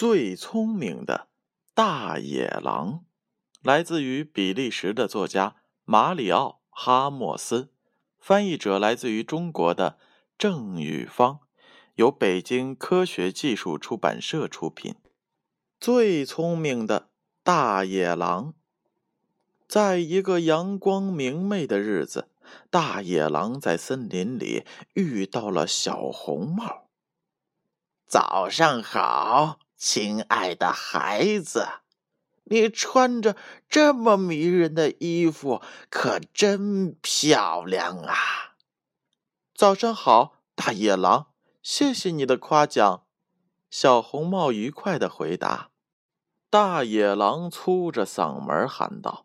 最聪明的大野狼，来自于比利时的作家马里奥·哈莫斯，翻译者来自于中国的郑宇芳，由北京科学技术出版社出品。最聪明的大野狼，在一个阳光明媚的日子，大野狼在森林里遇到了小红帽。早上好。亲爱的孩子，你穿着这么迷人的衣服，可真漂亮啊！早上好，大野狼，谢谢你的夸奖。小红帽愉快的回答。大野狼粗着嗓门喊道：“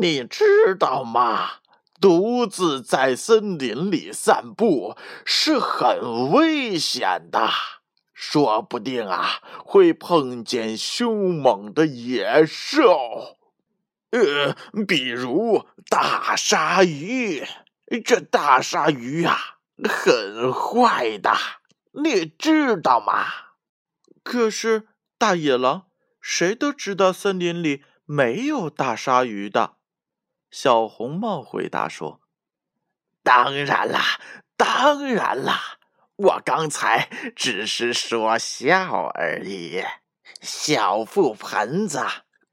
你知道吗？独自在森林里散步是很危险的。”说不定啊，会碰见凶猛的野兽，呃，比如大鲨鱼。这大鲨鱼呀，很坏的，你知道吗？可是大野狼，谁都知道森林里没有大鲨鱼的。小红帽回答说：“当然啦，当然啦。”我刚才只是说笑而已，小覆盆子，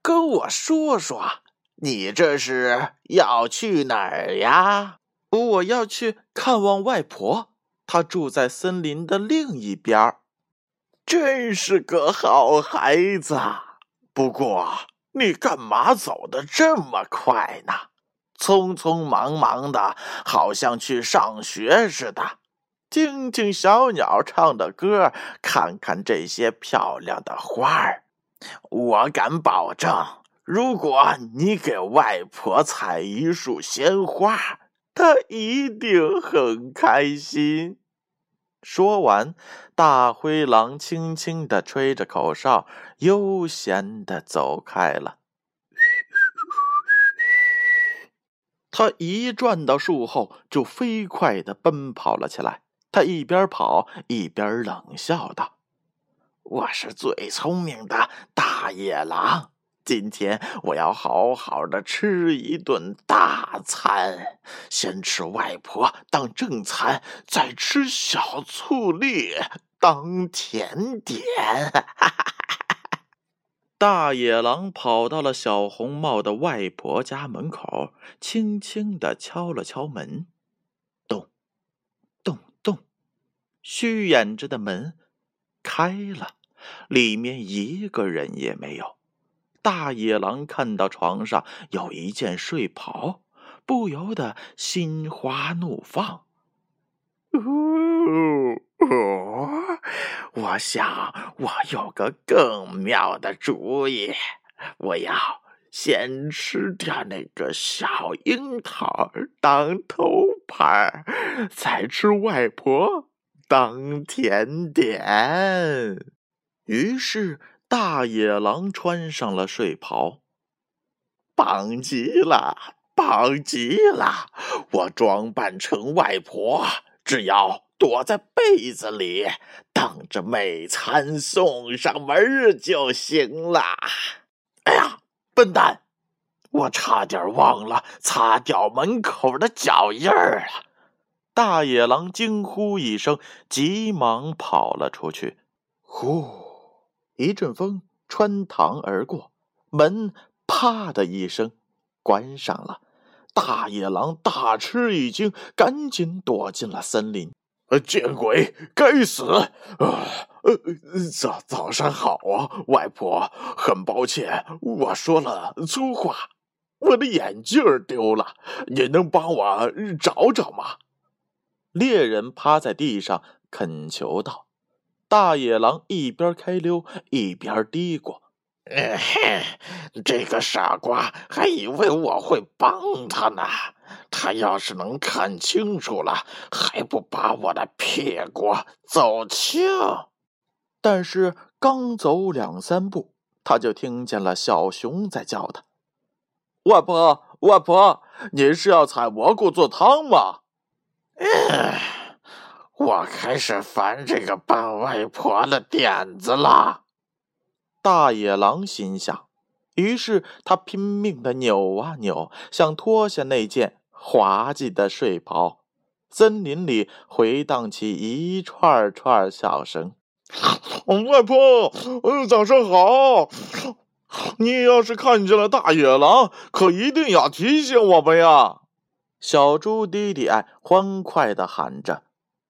跟我说说，你这是要去哪儿呀？我要去看望外婆，她住在森林的另一边真是个好孩子，不过你干嘛走的这么快呢？匆匆忙忙的，好像去上学似的。听听小鸟唱的歌，看看这些漂亮的花儿，我敢保证，如果你给外婆采一束鲜花，她一定很开心。说完，大灰狼轻轻地吹着口哨，悠闲地走开了。他一转到树后，就飞快地奔跑了起来。他一边跑一边冷笑道：“我是最聪明的大野狼，今天我要好好的吃一顿大餐，先吃外婆当正餐，再吃小醋栗当甜点。”大野狼跑到了小红帽的外婆家门口，轻轻的敲了敲门。虚掩着的门开了，里面一个人也没有。大野狼看到床上有一件睡袍，不由得心花怒放。哦，我想我有个更妙的主意，我要先吃掉那个小樱桃当头牌，再吃外婆。当甜点，于是大野狼穿上了睡袍，棒极了，棒极了！我装扮成外婆，只要躲在被子里，等着美餐送上门就行了。哎呀，笨蛋，我差点忘了擦掉门口的脚印儿了。大野狼惊呼一声，急忙跑了出去。呼！一阵风穿堂而过，门啪的一声关上了。大野狼大吃一惊，赶紧躲进了森林。呃，见鬼！该死！啊，呃，早早上好啊，外婆。很抱歉，我说了粗话。我的眼镜丢了，你能帮我找找吗？猎人趴在地上恳求道：“大野狼一边开溜一边嘀咕：‘这个傻瓜还以为我会帮他呢。他要是能看清楚了，还不把我的屁股走青？’但是刚走两三步，他就听见了小熊在叫他：‘外婆，外婆，您是要采蘑菇做汤吗？’”我开始烦这个扮外婆的点子了。大野狼心想，于是他拼命的扭啊扭，想脱下那件滑稽的睡袍。森林里回荡起一串串笑声。外婆，早上好！你要是看见了大野狼，可一定要提醒我们呀！小猪弟弟爱欢快地喊着，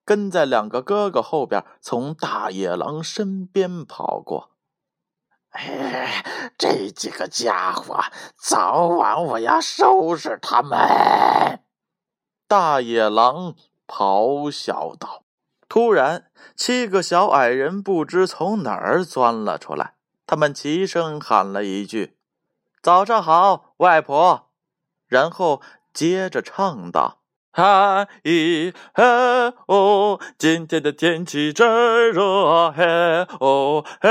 跟在两个哥哥后边，从大野狼身边跑过。哎，这几个家伙，早晚我要收拾他们！大野狼咆哮道。突然，七个小矮人不知从哪儿钻了出来，他们齐声喊了一句：“早上好，外婆！”然后接着唱道。嗨咦嘿哦，今天的天气真热嘿哦嘿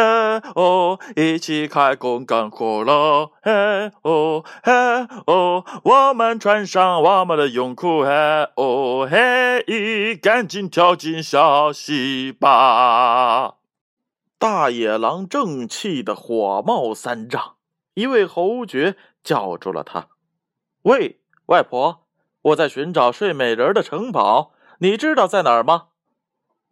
哦，一起开工干活了嘿哦嘿哦，我们穿上我们的泳裤嘿哦嘿咦，赶紧跳进小溪吧！大野狼正气得火冒三丈，一位侯爵叫住了他：“喂，外婆！”我在寻找睡美人的城堡，你知道在哪儿吗？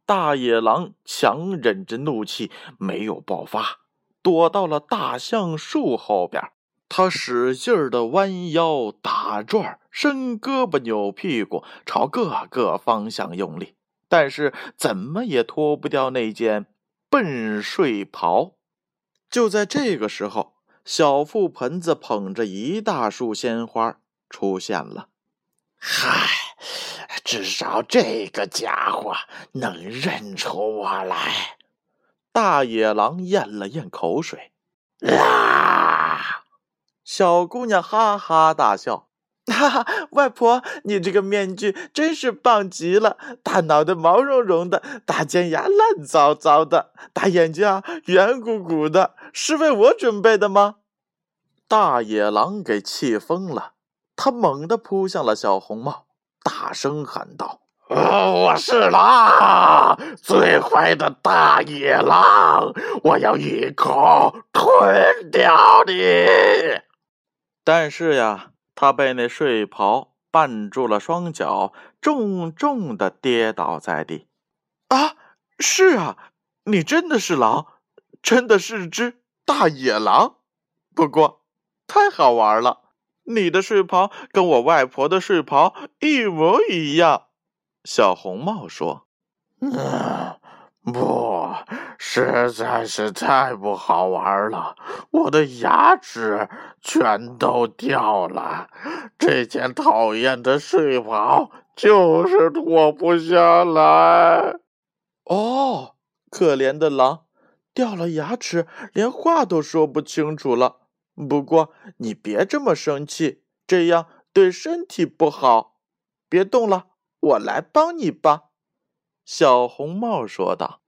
大野狼强忍着怒气，没有爆发，躲到了大橡树后边。他使劲儿的弯腰打转，伸胳膊扭屁股，朝各个方向用力，但是怎么也脱不掉那件笨睡袍。就在这个时候，小覆盆子捧着一大束鲜花出现了。嗨，至少这个家伙能认出我来。大野狼咽了咽口水，啊！小姑娘哈哈大笑，哈哈！外婆，你这个面具真是棒极了！大脑袋毛茸茸的，大尖牙烂糟糟的，大眼睛啊圆鼓鼓的，是为我准备的吗？大野狼给气疯了。他猛地扑向了小红帽，大声喊道：“哦我是狼，最坏的大野狼！我要一口吞掉你！”但是呀，他被那睡袍绊住了双脚，重重的跌倒在地。啊，是啊，你真的是狼，真的是只大野狼。不过，太好玩了。你的睡袍跟我外婆的睡袍一模一样，小红帽说：“嗯，不，实在是太不好玩了，我的牙齿全都掉了，这件讨厌的睡袍就是脱不下来。”哦，可怜的狼，掉了牙齿，连话都说不清楚了。不过你别这么生气，这样对身体不好。别动了，我来帮你吧。”小红帽说道。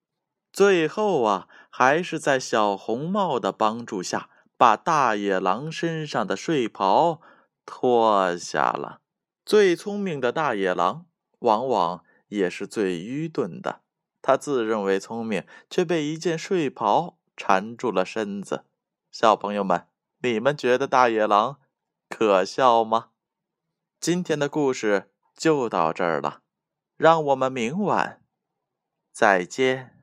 最后啊，还是在小红帽的帮助下，把大野狼身上的睡袍脱下了。最聪明的大野狼，往往也是最愚钝的。他自认为聪明，却被一件睡袍缠住了身子。小朋友们。你们觉得大野狼可笑吗？今天的故事就到这儿了，让我们明晚再见。